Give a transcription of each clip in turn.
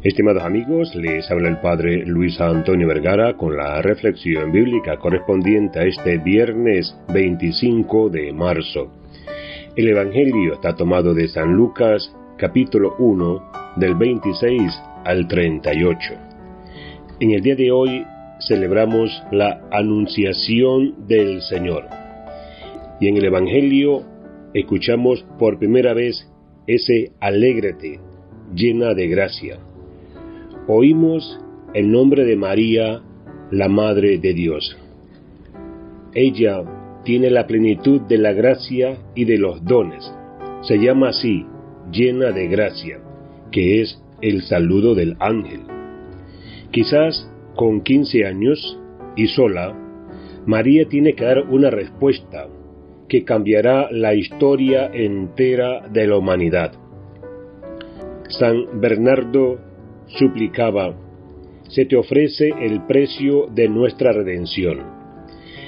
Estimados amigos, les habla el Padre Luis Antonio Vergara con la reflexión bíblica correspondiente a este viernes 25 de marzo. El Evangelio está tomado de San Lucas capítulo 1 del 26 al 38. En el día de hoy celebramos la Anunciación del Señor. Y en el Evangelio escuchamos por primera vez ese alégrate, llena de gracia oímos el nombre de María, la Madre de Dios. Ella tiene la plenitud de la gracia y de los dones. Se llama así, llena de gracia, que es el saludo del ángel. Quizás con 15 años y sola, María tiene que dar una respuesta que cambiará la historia entera de la humanidad. San Bernardo suplicaba, se te ofrece el precio de nuestra redención.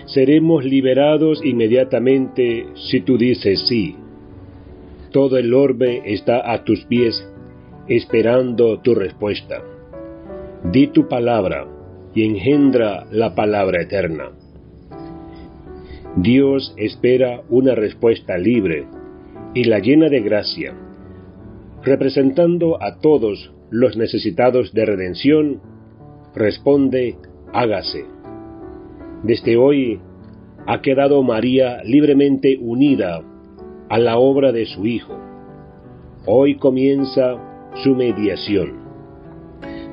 Seremos liberados inmediatamente si tú dices sí. Todo el orbe está a tus pies, esperando tu respuesta. Di tu palabra y engendra la palabra eterna. Dios espera una respuesta libre y la llena de gracia, representando a todos los necesitados de redención, responde, hágase. Desde hoy ha quedado María libremente unida a la obra de su Hijo. Hoy comienza su mediación.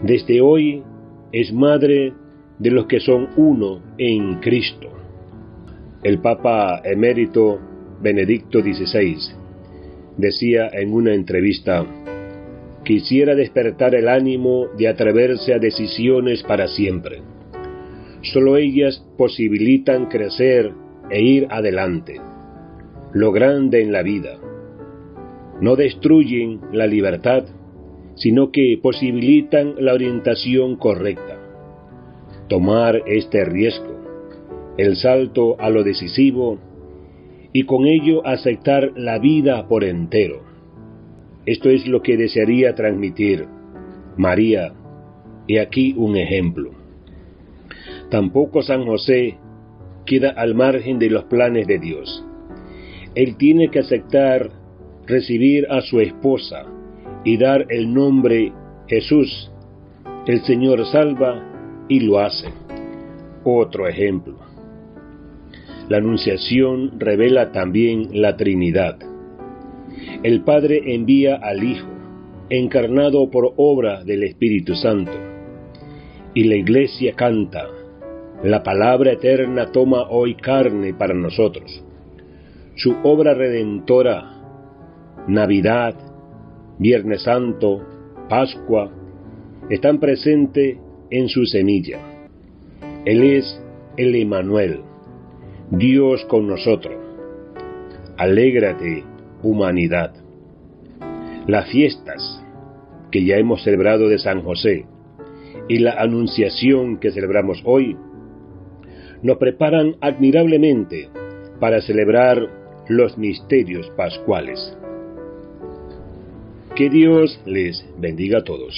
Desde hoy es madre de los que son uno en Cristo. El Papa emérito Benedicto XVI decía en una entrevista, quisiera despertar el ánimo de atreverse a decisiones para siempre. Solo ellas posibilitan crecer e ir adelante. Lo grande en la vida. No destruyen la libertad, sino que posibilitan la orientación correcta. Tomar este riesgo, el salto a lo decisivo, y con ello aceptar la vida por entero esto es lo que desearía transmitir María. Y aquí un ejemplo. Tampoco San José queda al margen de los planes de Dios. Él tiene que aceptar recibir a su esposa y dar el nombre Jesús. El Señor salva y lo hace. Otro ejemplo. La Anunciación revela también la Trinidad el Padre envía al Hijo, encarnado por obra del Espíritu Santo. Y la Iglesia canta, la palabra eterna toma hoy carne para nosotros. Su obra redentora, Navidad, Viernes Santo, Pascua, están presentes en su semilla. Él es el Emanuel, Dios con nosotros. Alégrate, humanidad. Las fiestas que ya hemos celebrado de San José y la anunciación que celebramos hoy nos preparan admirablemente para celebrar los misterios pascuales. Que Dios les bendiga a todos.